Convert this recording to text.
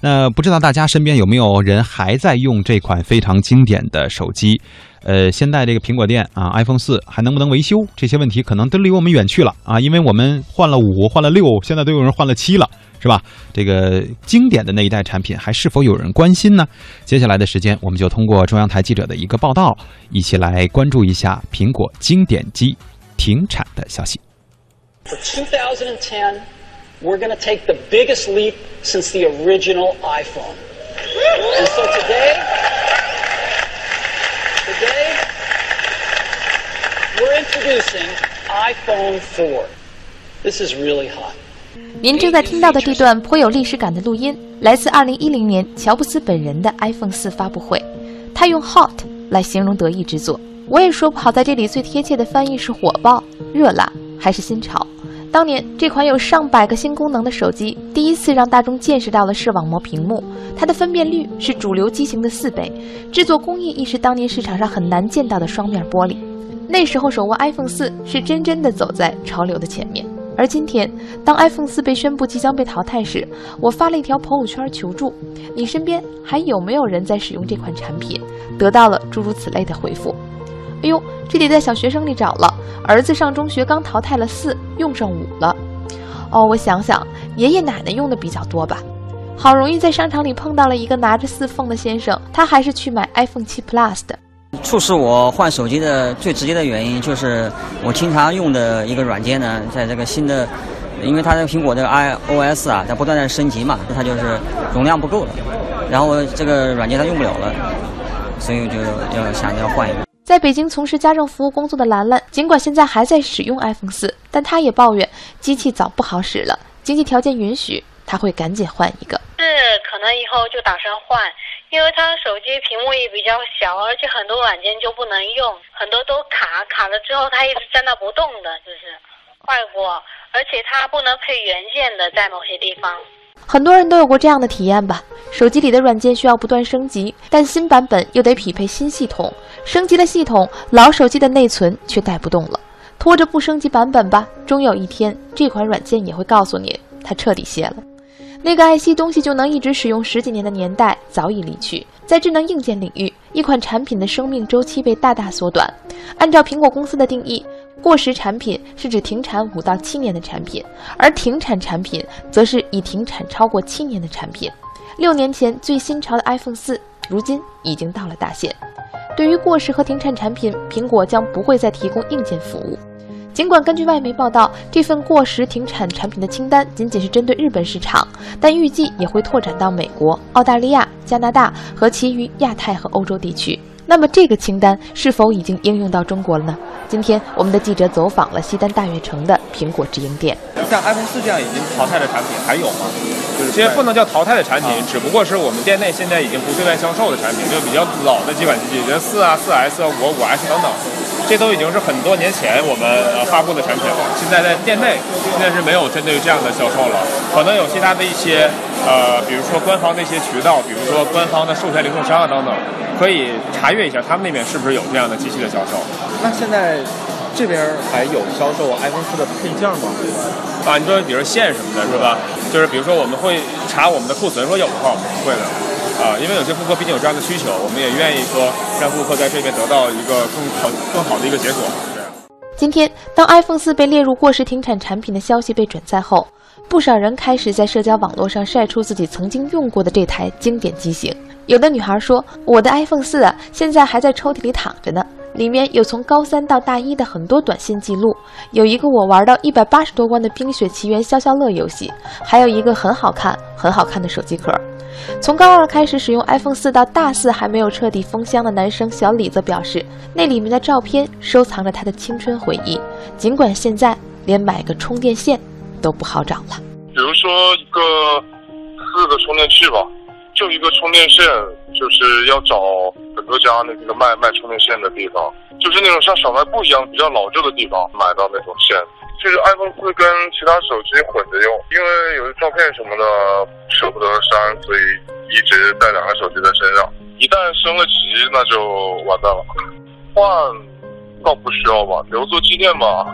那不知道大家身边有没有人还在用这款非常经典的手机？呃，现在这个苹果店啊，iPhone 四还能不能维修？这些问题可能都离我们远去了啊，因为我们换了五，换了六，现在都有人换了七了，是吧？这个经典的那一代产品还是否有人关心呢？接下来的时间，我们就通过中央台记者的一个报道，一起来关注一下苹果经典机停产的消息。For 2010, we're going to take the biggest leap since the original iPhone. And so today, today, we're introducing iPhone 4. This is really hot. 您正在听到的这段颇有历史感的录音，来自2010年乔布斯本人的 iPhone 4发布会。他用 “hot” 来形容得意之作，我也说不好在这里最贴切的翻译是火爆、热辣还是新潮。当年这款有上百个新功能的手机，第一次让大众见识到了视网膜屏幕，它的分辨率是主流机型的四倍，制作工艺亦是当年市场上很难见到的双面玻璃。那时候手握 iPhone 四是真真的走在潮流的前面。而今天，当 iPhone 四被宣布即将被淘汰时，我发了一条朋友圈求助：你身边还有没有人在使用这款产品？得到了诸如此类的回复。哎呦，这得在小学生里找了。儿子上中学刚淘汰了四，用上五了。哦，我想想，爷爷奶奶用的比较多吧。好容易在商场里碰到了一个拿着四凤的先生，他还是去买 iPhone 七 Plus 的。促使我换手机的最直接的原因，就是我经常用的一个软件呢，在这个新的，因为它的苹果这个 iOS 啊，在不断的升级嘛，它就是容量不够了，然后这个软件它用不了了，所以我就要想着要换一个。在北京从事家政服务工作的兰兰，尽管现在还在使用 iPhone 四，但她也抱怨机器早不好使了，经济条件允许，她会赶紧换一个。是可能以后就打算换。因为它手机屏幕也比较小，而且很多软件就不能用，很多都卡，卡了之后它一直在那不动的，就是坏过，而且它不能配原件的，在某些地方。很多人都有过这样的体验吧？手机里的软件需要不断升级，但新版本又得匹配新系统，升级了系统，老手机的内存却带不动了，拖着不升级版本吧，终有一天这款软件也会告诉你，它彻底卸了。那个爱惜东西就能一直使用十几年的年代早已离去，在智能硬件领域，一款产品的生命周期被大大缩短。按照苹果公司的定义，过时产品是指停产五到七年的产品，而停产产品则是已停产超过七年的产品。六年前最新潮的 iPhone 四，如今已经到了大限。对于过时和停产产品，苹果将不会再提供硬件服务。尽管根据外媒报道，这份过时停产产品的清单仅仅是针对日本市场，但预计也会拓展到美国、澳大利亚、加拿大和其余亚太和欧洲地区。那么，这个清单是否已经应用到中国了呢？今天，我们的记者走访了西单大悦城的苹果直营店。像 iPhone 四这样已经淘汰的产品还有吗？这些不能叫淘汰的产品，只不过是我们店内现在已经不对外销售的产品，就比较老的几款机型，四啊、四 S 啊、五、五 S 等等。这都已经是很多年前我们呃发布的产品了，现在在店内现在是没有针对这样的销售了，可能有其他的一些呃，比如说官方的一些渠道，比如说官方的授权零售商啊等等，可以查阅一下他们那边是不是有这样的机器的销售。那现在这边还有销售 iPhone 四的配件吗？啊，你说比如线什么的，是吧？就是比如说我们会查我们的库存，说有的话我们是会的。啊，因为有些顾客毕竟有这样的需求，我们也愿意说让顾客在这边得到一个更好、更好的一个结果。今天，当 iPhone 四被列入过时停产产品的消息被转载后，不少人开始在社交网络上晒出自己曾经用过的这台经典机型。有的女孩说：“我的 iPhone 四啊，现在还在抽屉里躺着呢，里面有从高三到大一的很多短信记录，有一个我玩到一百八十多关的《冰雪奇缘》消消乐游戏，还有一个很好看、很好看的手机壳。”从高二开始使用 iPhone 四到大四还没有彻底封箱的男生小李则表示，那里面的照片收藏着他的青春回忆。尽管现在连买个充电线都不好找了。比如说一个四个充电器吧，就一个充电线，就是要找很多家那个卖卖充电线的地方，就是那种像小卖部一样比较老旧的地方买到那种线。就是 iPhone 四跟其他手机混着用，因为有些照片什么的舍不得删，所以一直带两个手机在身上。一旦升了级，那就完蛋了。换倒不需要吧，留作纪念吧。